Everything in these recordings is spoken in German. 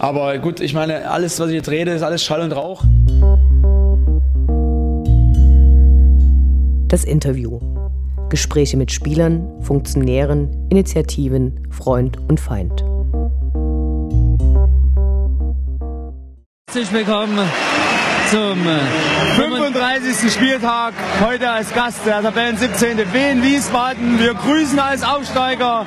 Aber gut, ich meine, alles, was ich jetzt rede, ist alles Schall und Rauch. Das Interview. Gespräche mit Spielern, Funktionären, Initiativen, Freund und Feind. Herzlich willkommen zum 35. Äh, Spieltag. Heute als Gast der Tabellen 17. Wien Wiesbaden. Wir grüßen als Aufsteiger.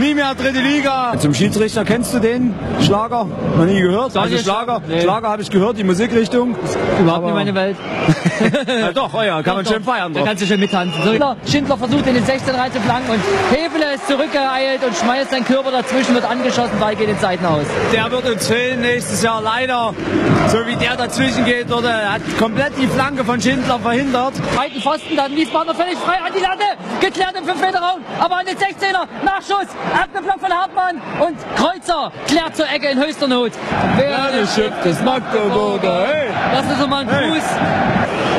Nie mehr dritte Liga. Zum Schiedsrichter kennst du den Schlager? Noch nie gehört? Also Schlager, nee. Schlager habe ich gehört, die Musikrichtung. Überhaupt nicht meine Welt. ja, doch, oh ja, kann man schön feiern. Da kannst du schön mittanzen. So, Schindler versucht in den 16 reinzuflanken und Hefele ist zurückgeeilt und schmeißt seinen Körper dazwischen, wird angeschossen, Ball geht in Seiten aus. Der wird uns fehlen nächstes Jahr leider. So wie der dazwischen geht, wurde, hat komplett die Flanke von Schindler verhindert. Zweiten Pfosten, dann Wiesbadener völlig frei an die Latte, geklärt im 5-Meter-Raum, aber an den 16er, Nachschuss, Abgeflankt von Hartmann und Kreuzer klärt zur Ecke in höchster Not. Wer schippt das Magdeburger, hey! Das ist nochmal ein Fuß.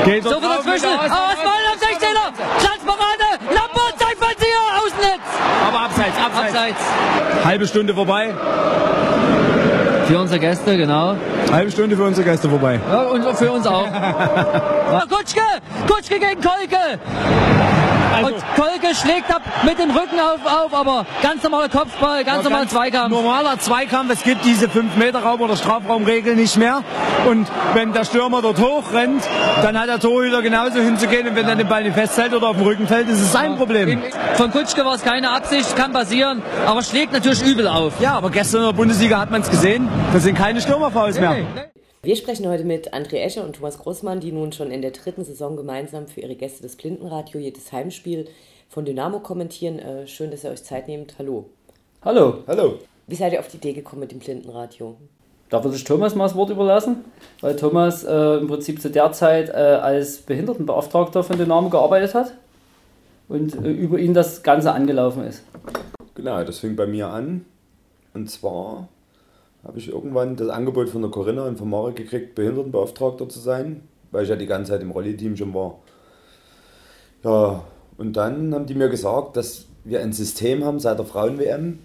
Hey. Geht so von dazwischen, aber was Ball am 16er, Glanzparade, Lampert, Zeitfallzieher, Außennetz. Aber abseits, abseits. Abseits. Halbe Stunde vorbei. Für unsere Gäste, genau. Halbe Stunde für unsere Gäste vorbei. Ja, und für uns auch. Kutschke! Kutschke gegen Kolke! Also, und Kolke schlägt ab mit dem Rücken auf, auf aber ganz normaler Kopfball, ganz normaler Zweikampf. Normaler Zweikampf, es gibt diese 5-Meter-Raum- oder Strafraumregel nicht mehr. Und wenn der Stürmer dort hochrennt, dann hat der Torhüter genauso hinzugehen und wenn er den Ball nicht festhält oder auf dem Rücken fällt, ist es sein Problem. Von Kutschke war es keine Absicht, kann passieren, aber schlägt natürlich übel auf. Ja, aber gestern in der Bundesliga hat man es gesehen, das sind keine Stürmerfouls mehr. Nee, nee. Wir sprechen heute mit André Escher und Thomas Großmann, die nun schon in der dritten Saison gemeinsam für ihre Gäste des Blindenradio jedes Heimspiel von Dynamo kommentieren. Äh, schön, dass ihr euch Zeit nehmt. Hallo. Hallo. Hallo. Wie seid ihr auf die Idee gekommen mit dem Blindenradio? Da würde ich Thomas mal das Wort überlassen, weil Thomas äh, im Prinzip zu der Zeit äh, als Behindertenbeauftragter von Dynamo gearbeitet hat und äh, über ihn das Ganze angelaufen ist. Genau, das fing bei mir an. Und zwar habe ich irgendwann das Angebot von der Corinna und von Marek gekriegt, Behindertenbeauftragter zu sein, weil ich ja die ganze Zeit im Rolli-Team schon war. Ja, und dann haben die mir gesagt, dass wir ein System haben seit der Frauen-WM,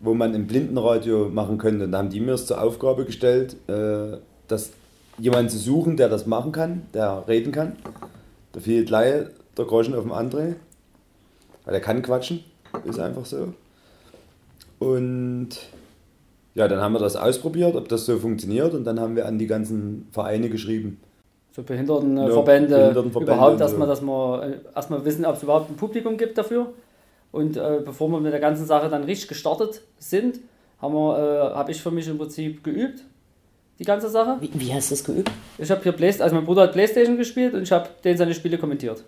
wo man ein Blindenradio machen könnte. Und da haben die mir es zur Aufgabe gestellt, äh, dass jemanden zu suchen, der das machen kann, der reden kann. Da fiel gleich der Groschen auf dem André, weil er kann quatschen, ist einfach so. Und ja, dann haben wir das ausprobiert, ob das so funktioniert und dann haben wir an die ganzen Vereine geschrieben. So Behindertenverbände, ja, Behindertenverbände überhaupt, dass wir, dass wir äh, erstmal wissen, ob es überhaupt ein Publikum gibt dafür. Und äh, bevor wir mit der ganzen Sache dann richtig gestartet sind, haben wir, äh, habe ich für mich im Prinzip geübt, die ganze Sache. Wie, wie hast du das geübt? Ich habe hier Playstation, also mein Bruder hat Playstation gespielt und ich habe den seine Spiele kommentiert.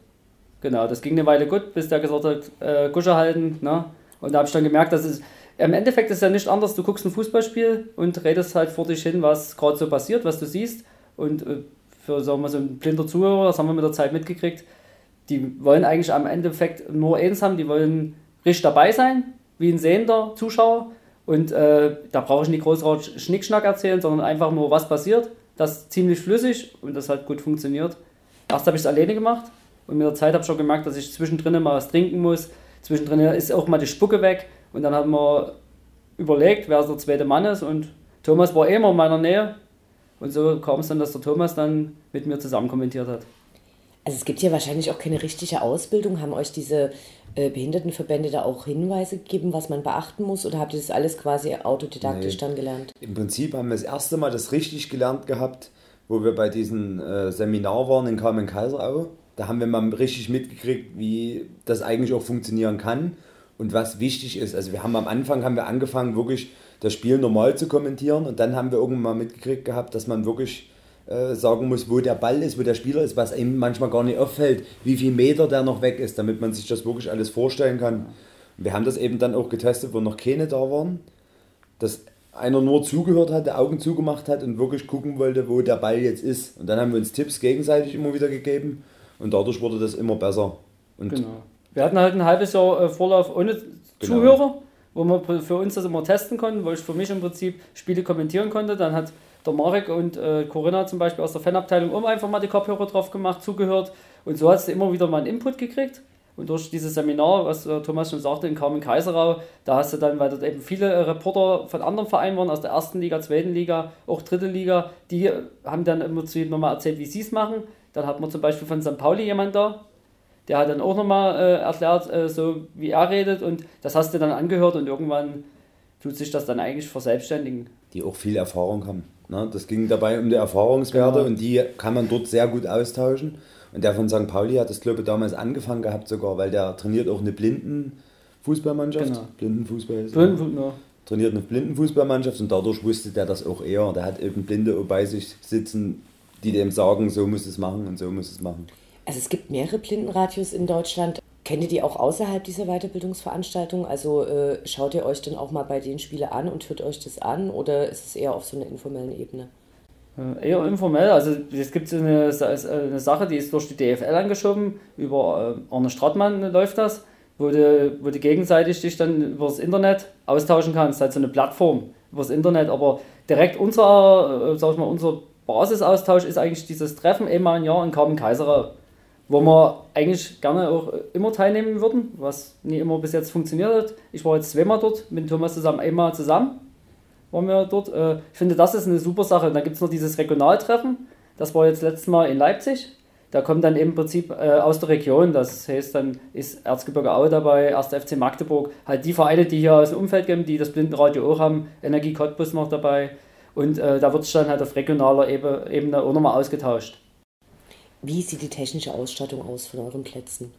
Genau, das ging eine Weile gut, bis der gesagt hat, äh, Kusche halten, ne? Und da habe ich dann gemerkt, dass es im Endeffekt ist es ja nicht anders, du guckst ein Fußballspiel und redest halt vor dich hin, was gerade so passiert, was du siehst. Und äh, für sagen wir, so ein blinder Zuhörer, das haben wir mit der Zeit mitgekriegt, die wollen eigentlich am Endeffekt nur eins haben, die wollen richtig dabei sein, wie ein sehender Zuschauer. Und äh, da brauche ich nicht groß Schnickschnack erzählen, sondern einfach nur, was passiert. Das ziemlich flüssig und das hat gut funktioniert. Erst habe ich es alleine gemacht und mit der Zeit habe ich schon gemerkt, dass ich zwischendrin mal was trinken muss. Zwischendrin ist auch mal die Spucke weg. Und dann haben wir überlegt, wer der zweite Mann ist. Und Thomas war eh immer in meiner Nähe. Und so kam es dann, dass der Thomas dann mit mir zusammen kommentiert hat. Also es gibt ja wahrscheinlich auch keine richtige Ausbildung. Haben euch diese äh, Behindertenverbände da auch Hinweise gegeben, was man beachten muss? Oder habt ihr das alles quasi autodidaktisch nee. dann gelernt? Im Prinzip haben wir das erste Mal das richtig gelernt gehabt, wo wir bei diesem äh, Seminar waren in Kamen-Kaiserau. Da haben wir mal richtig mitgekriegt, wie das eigentlich auch funktionieren kann und was wichtig ist. Also wir haben am Anfang haben wir angefangen, wirklich das Spiel normal zu kommentieren und dann haben wir irgendwann mal mitgekriegt gehabt, dass man wirklich äh, sagen muss, wo der Ball ist, wo der Spieler ist, was ihm manchmal gar nicht auffällt, wie viel Meter der noch weg ist, damit man sich das wirklich alles vorstellen kann. Und wir haben das eben dann auch getestet, wo noch keine da waren, dass einer nur zugehört hat, der Augen zugemacht hat und wirklich gucken wollte, wo der Ball jetzt ist. Und dann haben wir uns Tipps gegenseitig immer wieder gegeben und dadurch wurde das immer besser. Und genau. Wir hatten halt ein halbes Jahr äh, Vorlauf ohne genau. Zuhörer, wo wir für uns das immer testen konnten, wo ich für mich im Prinzip Spiele kommentieren konnte. Dann hat der Marek und äh, Corinna zum Beispiel aus der Fanabteilung um einfach mal die Kopfhörer drauf gemacht, zugehört. Und so hast du immer wieder mal einen Input gekriegt. Und durch dieses Seminar, was Thomas schon sagte, in Carmen Kaiserau, da hast du dann, weil dort eben viele Reporter von anderen Vereinen waren, aus der ersten Liga, zweiten Liga, auch dritte Liga, die haben dann immer zu jedem nochmal erzählt, wie sie es machen. Dann hat man zum Beispiel von St. Pauli jemand da, der hat dann auch nochmal äh, erklärt, äh, so wie er redet und das hast du dann angehört und irgendwann tut sich das dann eigentlich verselbstständigen. Die auch viel Erfahrung haben. Ne? Das ging dabei um die Erfahrungswerte genau. und die kann man dort sehr gut austauschen. Und der von St. Pauli hat das, glaube ich, damals angefangen gehabt sogar, weil der trainiert auch eine Blindenfußballmannschaft. Genau. Blindenfußball ist Blinden, ja. Trainiert eine Blindenfußballmannschaft und dadurch wusste der das auch eher. Der hat eben Blinde bei sich sitzen, die dem sagen, so muss es machen und so muss es machen. Also es gibt mehrere Blindenradios in Deutschland. Kennt ihr die auch außerhalb dieser Weiterbildungsveranstaltung? Also äh, schaut ihr euch dann auch mal bei den Spiele an und hört euch das an oder ist es eher auf so einer informellen Ebene? Äh, eher informell. Also es gibt eine, eine Sache, die ist durch die DFL angeschoben. Über äh, Arne Strattmann läuft das, wo du, wo du gegenseitig dich dann über das Internet austauschen kannst. Halt so eine Plattform über das Internet. Aber direkt unser, äh, sag ich mal, unser Basisaustausch ist eigentlich dieses Treffen einmal im Jahr in Karben-Kaiserau wo wir eigentlich gerne auch immer teilnehmen würden, was nie immer bis jetzt funktioniert hat. Ich war jetzt zweimal dort mit Thomas zusammen, einmal zusammen waren wir dort. Äh, ich finde, das ist eine super Sache. Und dann gibt es noch dieses Regionaltreffen, das war jetzt letztes Mal in Leipzig. Da kommt dann im Prinzip äh, aus der Region, das heißt, dann ist Erzgebirge Aue dabei, 1. FC Magdeburg, halt die Vereine, die hier aus dem Umfeld geben, die das Blindenradio auch haben, Energie Cottbus noch dabei. Und äh, da wird es dann halt auf regionaler Ebene auch nochmal ausgetauscht. Wie sieht die technische Ausstattung aus von euren Plätzen?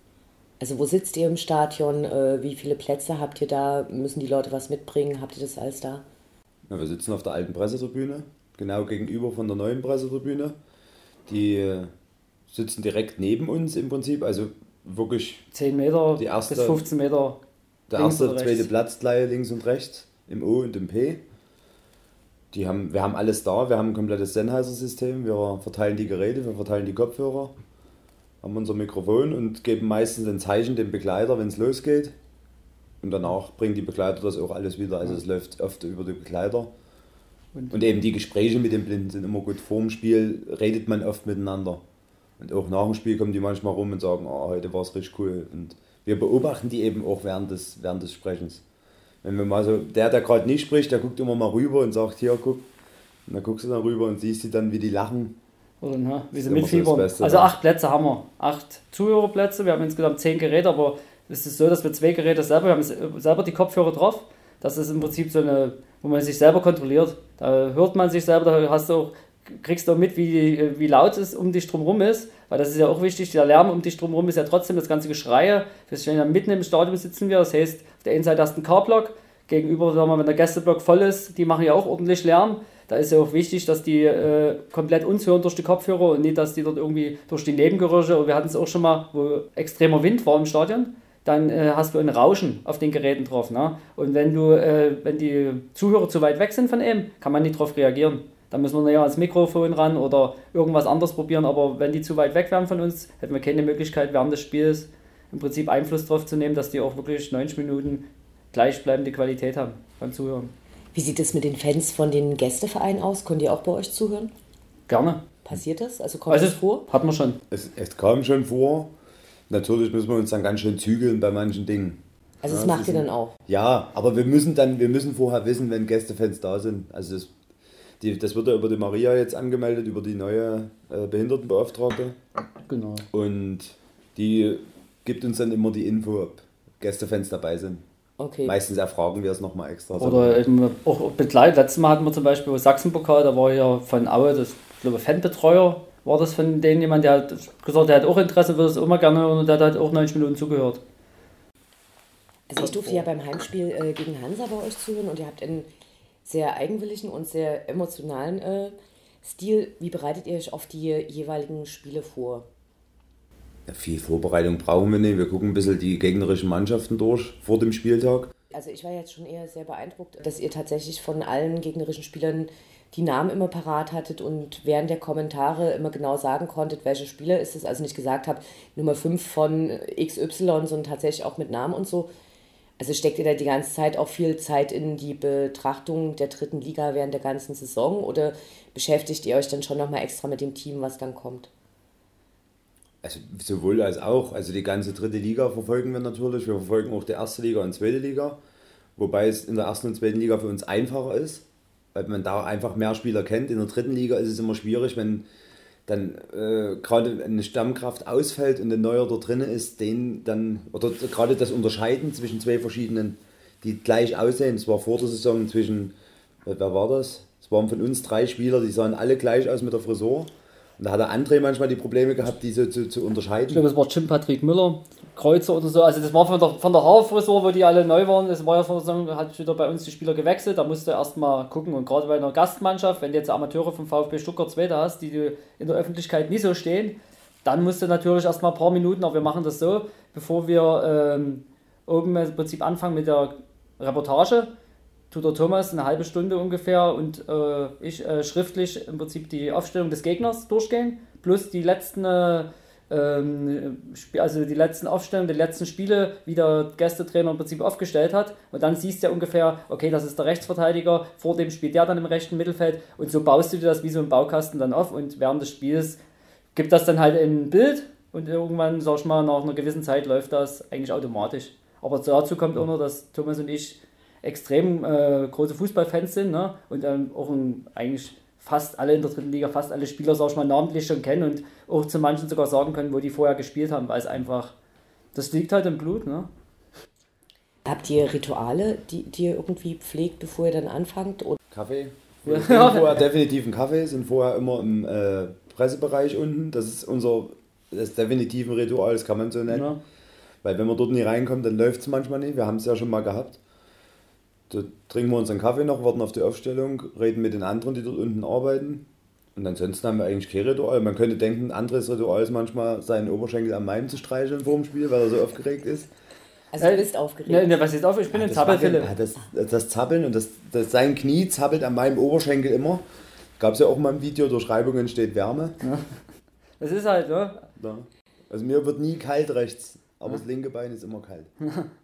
Also wo sitzt ihr im Stadion? Äh, wie viele Plätze habt ihr da? Müssen die Leute was mitbringen? Habt ihr das alles da? Ja, wir sitzen auf der alten Pressetribüne, genau gegenüber von der neuen Pressetribüne. Die äh, sitzen direkt neben uns im Prinzip, also wirklich 10 Meter die erste, bis 15 Meter. Der erste, zweite Platz gleich links und rechts, im O und im P. Die haben, wir haben alles da, wir haben ein komplettes Sennheiser-System, wir verteilen die Geräte, wir verteilen die Kopfhörer, haben unser Mikrofon und geben meistens ein Zeichen dem Begleiter, wenn es losgeht. Und danach bringen die Begleiter das auch alles wieder. Also es läuft oft über die Begleiter. Und, und eben die Gespräche mit den Blinden sind immer gut. Vor dem Spiel redet man oft miteinander. Und auch nach dem Spiel kommen die manchmal rum und sagen, oh, heute war es richtig cool. Und wir beobachten die eben auch während des, während des Sprechens. Wenn wir mal so, der, der gerade nicht spricht, der guckt immer mal rüber und sagt, hier, guck. Und dann guckst du dann rüber und siehst sie dann, wie die lachen. Oder ne, wie sie mitfiebern. also acht Plätze haben wir. Acht Zuhörerplätze. Wir haben insgesamt zehn Geräte, aber es ist so, dass wir zwei Geräte selber, wir haben selber die Kopfhörer drauf. Das ist im Prinzip so eine, wo man sich selber kontrolliert. Da hört man sich selber, da hast du auch, kriegst du mit, wie, wie laut es um dich drumherum ist. Weil das ist ja auch wichtig, der Lärm um dich drumherum ist ja trotzdem das ganze Geschreie. Wir ja mitten im Stadion sitzen wir, das heißt, auf der einen Seite hast du einen K-Block, gegenüber, sagen wir, wenn der Gästeblock voll ist, die machen ja auch ordentlich Lärm. Da ist ja auch wichtig, dass die äh, komplett uns hören durch die Kopfhörer und nicht, dass die dort irgendwie durch die Nebengeräusche, und wir hatten es auch schon mal, wo extremer Wind war im Stadion, dann äh, hast du ein Rauschen auf den Geräten drauf. Ne? Und wenn du, äh, wenn die Zuhörer zu weit weg sind von ihm, kann man nicht darauf reagieren. Dann müssen wir ja ans Mikrofon ran oder irgendwas anderes probieren. Aber wenn die zu weit weg wären von uns, hätten wir keine Möglichkeit, während des Spiels im Prinzip Einfluss darauf zu nehmen, dass die auch wirklich 90 Minuten gleichbleibende Qualität haben beim Zuhören. Wie sieht es mit den Fans von den Gästevereinen aus? Können die auch bei euch zuhören? Gerne. Passiert das? Also kommt also, das vor? Hat man schon. Es, es kam schon vor. Natürlich müssen wir uns dann ganz schön zügeln bei manchen Dingen. Also das ja, macht ihr dann auch? Ja, aber wir müssen dann, wir müssen vorher wissen, wenn Gästefans da sind. Also das, die, das wird ja über die Maria jetzt angemeldet, über die neue äh, Behindertenbeauftragte. Genau. Und die gibt uns dann immer die Info, ob Gästefans dabei sind. Okay. Meistens erfragen wir es nochmal extra. Oder eben auch begleitet. Letztes Mal hatten wir zum Beispiel Sachsenpokal, da war ja von Aue, das ich glaube Fanbetreuer, war das von denen jemand, der hat gesagt, der hat auch Interesse, würde es immer gerne und der hat auch 90 Minuten zugehört. Also ich durfte ja beim Heimspiel äh, gegen Hansa bei euch zuhören und ihr habt einen sehr eigenwilligen und sehr emotionalen äh, Stil. Wie bereitet ihr euch auf die jeweiligen Spiele vor? Ja, viel Vorbereitung brauchen wir nicht. Wir gucken ein bisschen die gegnerischen Mannschaften durch vor dem Spieltag. Also ich war jetzt schon eher sehr beeindruckt, dass ihr tatsächlich von allen gegnerischen Spielern die Namen immer parat hattet und während der Kommentare immer genau sagen konntet, welcher Spieler ist es. Also nicht gesagt habt, Nummer 5 von XY, sondern tatsächlich auch mit Namen und so. Also steckt ihr da die ganze Zeit auch viel Zeit in die Betrachtung der dritten Liga während der ganzen Saison oder beschäftigt ihr euch dann schon nochmal extra mit dem Team, was dann kommt? Also sowohl als auch. Also die ganze dritte Liga verfolgen wir natürlich. Wir verfolgen auch die erste Liga und zweite Liga. Wobei es in der ersten und zweiten Liga für uns einfacher ist, weil man da einfach mehr Spieler kennt. In der dritten Liga ist es immer schwierig, wenn dann äh, gerade eine Stammkraft ausfällt und ein neuer da drin ist, den dann, oder gerade das Unterscheiden zwischen zwei verschiedenen, die gleich aussehen. Es war vor der Saison zwischen, wer war das? Es waren von uns drei Spieler, die sahen alle gleich aus mit der Frisur. Da hat der André manchmal die Probleme gehabt, diese zu, zu unterscheiden. Ich glaube, es war Jim Patrick Müller, Kreuzer oder so. Also das war von der, von der Haarfrisur, wo die alle neu waren. Das war ja von der Saison, hat wieder bei uns die Spieler gewechselt. Da musst du erstmal gucken. Und gerade bei einer Gastmannschaft, wenn du jetzt Amateure vom VfB Stuttgart 2 hast, die du in der Öffentlichkeit nie so stehen, dann musst du natürlich erstmal ein paar Minuten, aber wir machen das so, bevor wir ähm, oben im Prinzip anfangen mit der Reportage, tut der Thomas eine halbe Stunde ungefähr und äh, ich äh, schriftlich im Prinzip die Aufstellung des Gegners durchgehen, plus die letzten, äh, also die letzten Aufstellungen, die letzten Spiele, wie der Gästetrainer im Prinzip aufgestellt hat. Und dann siehst du ja ungefähr, okay, das ist der Rechtsverteidiger, vor dem spielt der dann im rechten Mittelfeld und so baust du dir das wie so ein Baukasten dann auf und während des Spiels gibt das dann halt ein Bild und irgendwann, sag ich mal, nach einer gewissen Zeit läuft das eigentlich automatisch. Aber dazu kommt auch noch, dass Thomas und ich extrem äh, große Fußballfans sind ne? und ähm, auch ein, eigentlich fast alle in der dritten Liga, fast alle Spieler, sag ich mal, namentlich schon kennen und auch zu manchen sogar sagen können, wo die vorher gespielt haben, weil es einfach, das liegt halt im Blut. Ne? Habt ihr Rituale, die, die ihr irgendwie pflegt, bevor ihr dann anfangt? Oder? Kaffee. Wir ja. vorher definitiv einen Kaffee, sind vorher immer im äh, Pressebereich unten. Das ist unser das definitive Ritual, das kann man so nennen. Ja. Weil wenn man dort nicht reinkommt, dann läuft es manchmal nicht. Wir haben es ja schon mal gehabt. Da trinken wir unseren Kaffee noch, warten auf die Aufstellung, reden mit den anderen, die dort unten arbeiten. Und ansonsten haben wir eigentlich kein Ritual. Man könnte denken, ein anderes Ritual ist manchmal, seinen Oberschenkel am Maim zu streicheln vor dem Spiel, weil er so aufgeregt ist. Also du bist aufgeregt. Ne, ne, was ist auf? Ich bin ja, ein Zappelfille. Ja, das, das Zappeln und das, das, sein Knie zappelt an meinem Oberschenkel immer. Gab es ja auch mal ein Video, durch Reibung entsteht Wärme. Ja. Das ist halt, ne? Ja. Also mir wird nie kalt rechts, aber ja. das linke Bein ist immer kalt.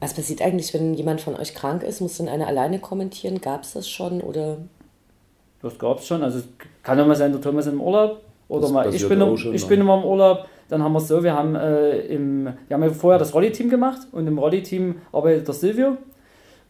Was passiert eigentlich, wenn jemand von euch krank ist? Muss dann einer alleine kommentieren? Gab es das schon? Oder? Das gab es schon. Also es kann ja mal sein, der Thomas im Urlaub oder mal ich bin, im, schon, ich bin immer im Urlaub. Dann haben wir es so, wir haben, äh, im, wir haben ja vorher das Rolli-Team gemacht und im Rolli-Team arbeitet der Silvio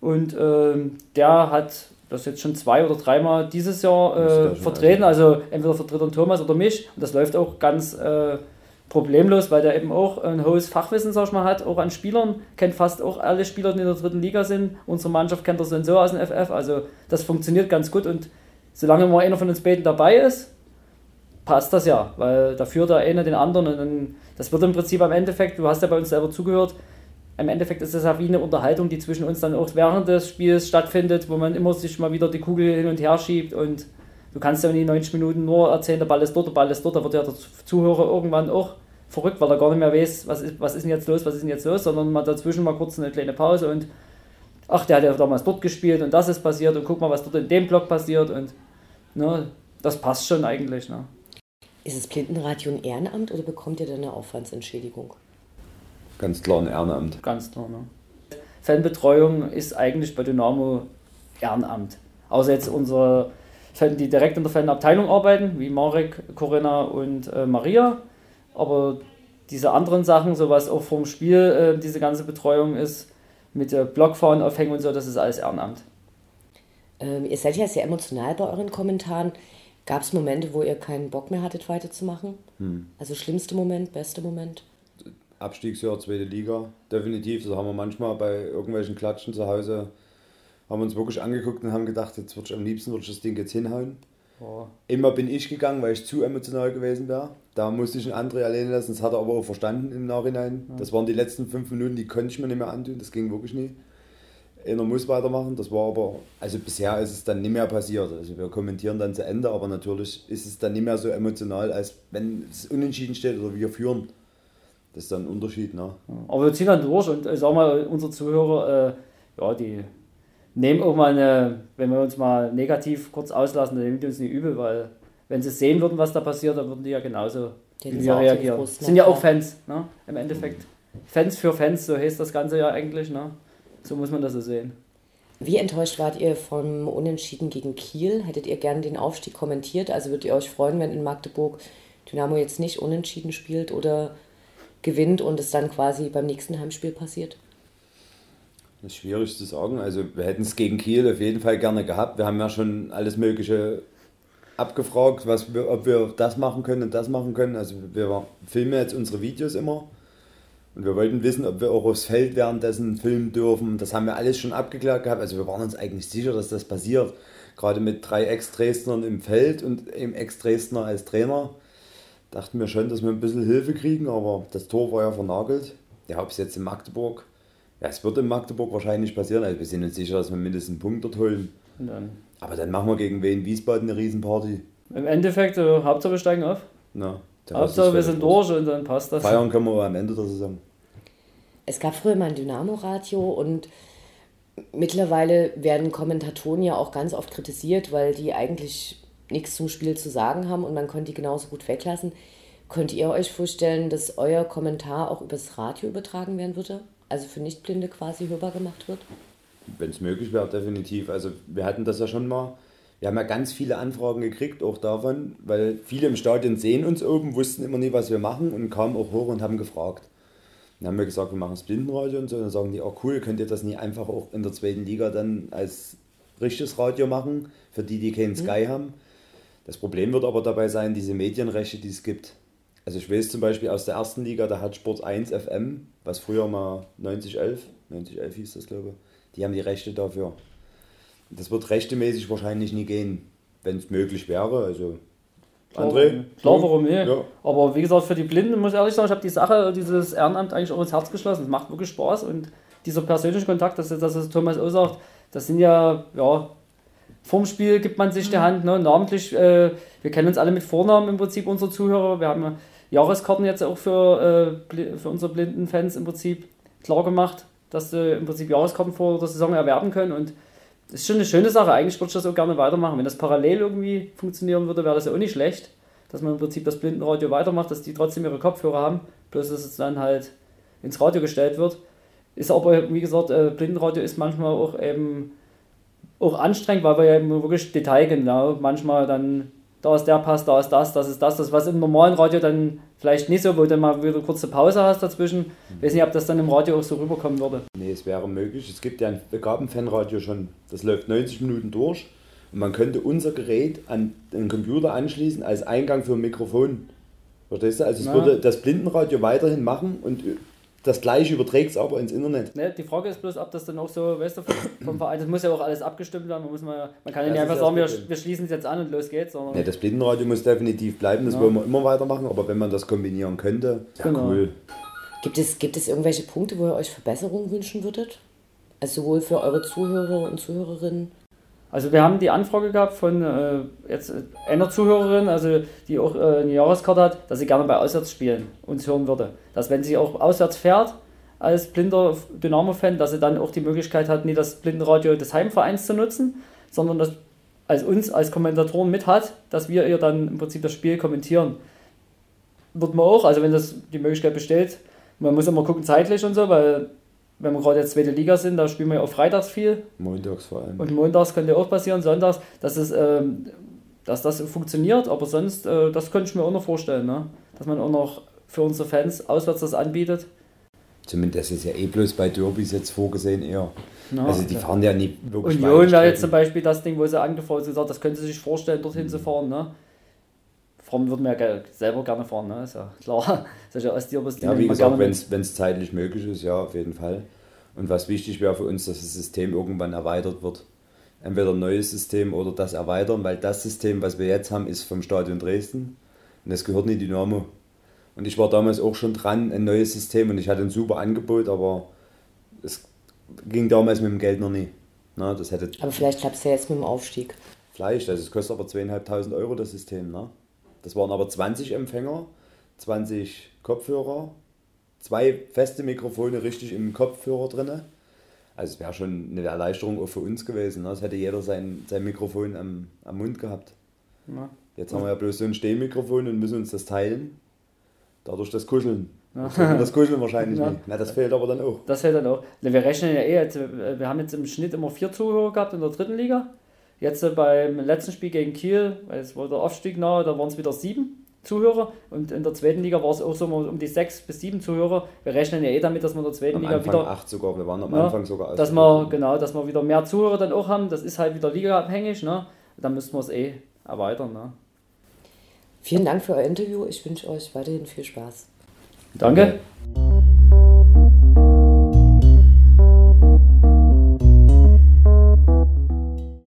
und äh, der hat das jetzt schon zwei oder dreimal dieses Jahr äh, vertreten. Also entweder vertritt er Thomas oder mich und das läuft auch ganz äh, problemlos, weil der eben auch ein hohes Fachwissen, sag ich mal, hat, auch an Spielern, kennt fast auch alle Spieler, die in der dritten Liga sind. Unsere Mannschaft kennt er so aus dem FF, also das funktioniert ganz gut und solange mal einer von uns beiden dabei ist, passt das ja, weil da führt der eine den anderen und dann, das wird im Prinzip am Endeffekt, du hast ja bei uns selber zugehört, im Endeffekt ist es ja wie eine Unterhaltung, die zwischen uns dann auch während des Spiels stattfindet, wo man immer sich mal wieder die Kugel hin und her schiebt und du kannst ja in die 90 Minuten nur erzählen, der Ball ist dort, der Ball ist dort, da wird ja der Zuhörer irgendwann auch verrückt, weil er gar nicht mehr weiß, was ist, was ist denn jetzt los, was ist denn jetzt los, sondern mal dazwischen mal kurz eine kleine Pause und ach, der hat ja damals dort gespielt und das ist passiert und guck mal, was dort in dem Block passiert und ne, das passt schon eigentlich. Ne. Ist es Blindenradio ein Ehrenamt oder bekommt ihr da eine Aufwandsentschädigung? Ganz klar ein Ehrenamt. Ganz klar, ne. Fanbetreuung ist eigentlich bei Dynamo Ehrenamt. Außer jetzt unsere Fan, die direkt in der Fanabteilung arbeiten, wie Marek, Corinna und äh, Maria. Aber diese anderen Sachen, so was auch vom Spiel äh, diese ganze Betreuung ist, mit der Blockfahren aufhängen und so, das ist alles Ehrenamt. Ähm, ihr seid ja sehr emotional bei euren Kommentaren. Gab es Momente, wo ihr keinen Bock mehr hattet, weiterzumachen? Hm. Also schlimmster Moment, bester Moment? Abstiegsjahr, zweite Liga, definitiv. Das haben wir manchmal bei irgendwelchen Klatschen zu Hause, haben wir uns wirklich angeguckt und haben gedacht, jetzt würde ich am liebsten würde ich das Ding jetzt hinhauen. Oh. Immer bin ich gegangen, weil ich zu emotional gewesen wäre. Da musste ich einen André alleine lassen, das hat er aber auch verstanden im Nachhinein. Ja. Das waren die letzten fünf Minuten, die konnte ich mir nicht mehr antun, das ging wirklich nicht. Einer muss weitermachen, das war aber, also bisher ist es dann nicht mehr passiert. Also wir kommentieren dann zu Ende, aber natürlich ist es dann nicht mehr so emotional, als wenn es unentschieden steht oder wir führen. Das ist dann ein Unterschied. Ne? Aber wir ziehen dann durch und ich sag mal, unsere Zuhörer, äh, ja, die nehmen auch mal eine, wenn wir uns mal negativ kurz auslassen, dann nehmen die uns nicht übel, weil wenn sie sehen würden, was da passiert, dann würden die ja genauso wie wir reagieren. Frust, Sind ja auch Fans, ne? im Endeffekt. Fans für Fans, so heißt das Ganze ja eigentlich. Ne? So muss man das so sehen. Wie enttäuscht wart ihr vom Unentschieden gegen Kiel? Hättet ihr gerne den Aufstieg kommentiert? Also würdet ihr euch freuen, wenn in Magdeburg Dynamo jetzt nicht unentschieden spielt oder gewinnt und es dann quasi beim nächsten Heimspiel passiert? Das ist schwierig zu sagen. Also wir hätten es gegen Kiel auf jeden Fall gerne gehabt. Wir haben ja schon alles Mögliche abgefragt, was wir, ob wir das machen können und das machen können. Also wir filmen jetzt unsere Videos immer. Und wir wollten wissen, ob wir auch aufs Feld währenddessen filmen dürfen. Das haben wir alles schon abgeklärt gehabt. Also wir waren uns eigentlich sicher, dass das passiert. Gerade mit drei Ex-Dresdnern im Feld und einem Ex-Dresdner als Trainer. Dachten wir schon, dass wir ein bisschen Hilfe kriegen, aber das Tor war ja vernagelt. Ja, ob es jetzt in Magdeburg ja, es wird in Magdeburg wahrscheinlich passieren. Also wir sind uns sicher, dass wir mindestens einen Punkt dort holen. Dann. Aber dann machen wir gegen Wien Wiesbaden eine Riesenparty. Im Endeffekt, äh, Hauptsache wir steigen auf. Na, Hauptsache wir sind durch und dann passt das. Feiern können wir am Ende der Saison. Es gab früher mal ein Dynamo-Radio und mittlerweile werden Kommentatoren ja auch ganz oft kritisiert, weil die eigentlich nichts zum Spiel zu sagen haben und man könnte die genauso gut weglassen. Könnt ihr euch vorstellen, dass euer Kommentar auch übers Radio übertragen werden würde? Also für Nichtblinde quasi hörbar gemacht wird? Wenn es möglich wäre, definitiv. Also wir hatten das ja schon mal. Wir haben ja ganz viele Anfragen gekriegt, auch davon, weil viele im Stadion sehen uns oben, wussten immer nie, was wir machen und kamen auch hoch und haben gefragt. Dann haben wir gesagt, wir machen das Blindenradio und so. Und dann sagen die, oh cool, könnt ihr das nie einfach auch in der zweiten Liga dann als richtiges Radio machen, für die, die keinen mhm. Sky mhm. haben. Das Problem wird aber dabei sein, diese Medienrechte, die es gibt. Also ich weiß zum Beispiel aus der ersten Liga, da hat Sport 1 FM, was früher mal 9011, 9011 hieß das glaube ich, die haben die Rechte dafür. Das wird rechtemäßig wahrscheinlich nie gehen, wenn es möglich wäre. Also André? Klar, warum nicht? Ja. Aber wie gesagt, für die Blinden muss ich ehrlich sagen, ich habe die Sache, dieses Ehrenamt eigentlich auch ins Herz geschlossen. Es macht wirklich Spaß und dieser persönliche Kontakt, das, das ist Thomas auch sagt, das sind ja, ja, vorm Spiel gibt man sich die Hand, ne? namentlich, äh, wir kennen uns alle mit Vornamen im Prinzip, unsere Zuhörer. Wir haben Jahreskarten jetzt auch für, äh, für unsere blinden Fans im Prinzip klar gemacht, dass sie im Prinzip Jahreskarten vor der Saison erwerben können und das ist schon eine schöne Sache. Eigentlich würde ich das auch gerne weitermachen. Wenn das parallel irgendwie funktionieren würde, wäre das ja auch nicht schlecht, dass man im Prinzip das Blindenradio weitermacht, dass die trotzdem ihre Kopfhörer haben, bloß dass es dann halt ins Radio gestellt wird. Ist aber, wie gesagt, äh, Blindenradio ist manchmal auch eben auch anstrengend, weil wir ja wirklich detailgenau manchmal dann da ist der Pass, da ist das, das ist das, das was im normalen Radio dann vielleicht nicht so, wo du mal wieder kurze Pause hast dazwischen. Ich weiß nicht, ob das dann im Radio auch so rüberkommen würde. Nee, es wäre möglich. Es gibt ja ein Begabenfanradio schon, das läuft 90 Minuten durch und man könnte unser Gerät an den Computer anschließen als Eingang für ein Mikrofon. Verstehst du? Also es ja. würde das Blindenradio weiterhin machen und das gleiche überträgt es aber ins Internet. Ne, die Frage ist bloß, ob das dann auch so, weißt du, vom Verein, das muss ja auch alles abgestimmt werden. Man, muss mal, man kann ja nicht einfach sagen, wir, wir schließen es jetzt an und los geht's. Ne, das Blindenradio muss definitiv bleiben, das ja. wollen wir immer weitermachen, aber wenn man das kombinieren könnte, ja genau. cool. Gibt es, gibt es irgendwelche Punkte, wo ihr euch Verbesserungen wünschen würdet? Also sowohl für eure Zuhörer und Zuhörerinnen also wir haben die Anfrage gehabt von äh, jetzt äh, einer Zuhörerin, also die auch äh, eine Jahreskarte hat, dass sie gerne bei Auswärtsspielen uns hören würde. Dass wenn sie auch auswärts fährt als blinder Dynamo-Fan, dass sie dann auch die Möglichkeit hat, nicht das Blindenradio des Heimvereins zu nutzen, sondern das als uns als Kommentatoren mit hat, dass wir ihr dann im Prinzip das Spiel kommentieren. Wird man auch, also wenn das die Möglichkeit besteht, man muss immer gucken zeitlich und so, weil wenn wir gerade jetzt zweite Liga sind, da spielen wir ja auch freitags viel. Montags vor allem. Und montags könnte auch passieren, sonntags, dass, es, ähm, dass das funktioniert, aber sonst, äh, das könnte ich mir auch noch vorstellen, ne? dass man auch noch für unsere Fans auswärts das anbietet. Zumindest ist ja eh bloß bei Derbys jetzt vorgesehen eher. Ja, also die fahren ja nie wirklich Union wäre jetzt zum Beispiel das Ding, wo sie angefahren sind, gesagt, das können sie sich vorstellen, dorthin mhm. zu fahren. Ne? Fahren würden wir ja selber gerne fahren, ne? ist ja klar. Solche Ostderbys, ja, wie gesagt, wenn es zeitlich möglich ist, ja, auf jeden Fall. Und was wichtig wäre für uns, dass das System irgendwann erweitert wird. Entweder ein neues System oder das erweitern, weil das System, was wir jetzt haben, ist vom Stadion Dresden und das gehört nicht Dynamo. Und ich war damals auch schon dran, ein neues System und ich hatte ein super Angebot, aber es ging damals mit dem Geld noch nie. Na, das hätte aber vielleicht klappt es ja jetzt mit dem Aufstieg. Vielleicht, also es kostet aber zweieinhalbtausend Euro das System. Ne? Das waren aber 20 Empfänger, 20 Kopfhörer zwei feste Mikrofone richtig im Kopfhörer drin. Also es wäre schon eine Erleichterung auch für uns gewesen. Ne? Es hätte jeder sein, sein Mikrofon am, am Mund gehabt. Ja. Jetzt haben wir ja bloß so ein Stehmikrofon und müssen uns das teilen. Dadurch das Kuscheln. Ja. Das Kuscheln wahrscheinlich ja. nicht. Na, das fehlt aber dann auch. Das fehlt dann auch. Wir rechnen ja eh, jetzt, wir haben jetzt im Schnitt immer vier Zuhörer gehabt in der dritten Liga. Jetzt beim letzten Spiel gegen Kiel, weil es war der Aufstieg nahe, da waren es wieder sieben Zuhörer und in der zweiten Liga war es auch so um die sechs bis sieben Zuhörer. Wir rechnen ja eh damit, dass wir in der zweiten Am Liga Anfang wieder acht sogar, wir waren am Ja, Anfang sogar dass wir, genau, dass wir wieder mehr Zuhörer dann auch haben. Das ist halt wieder ligaabhängig, ne? Dann müssen wir es eh erweitern, ne? Vielen Dank für euer Interview. Ich wünsche euch weiterhin viel Spaß. Danke. Okay.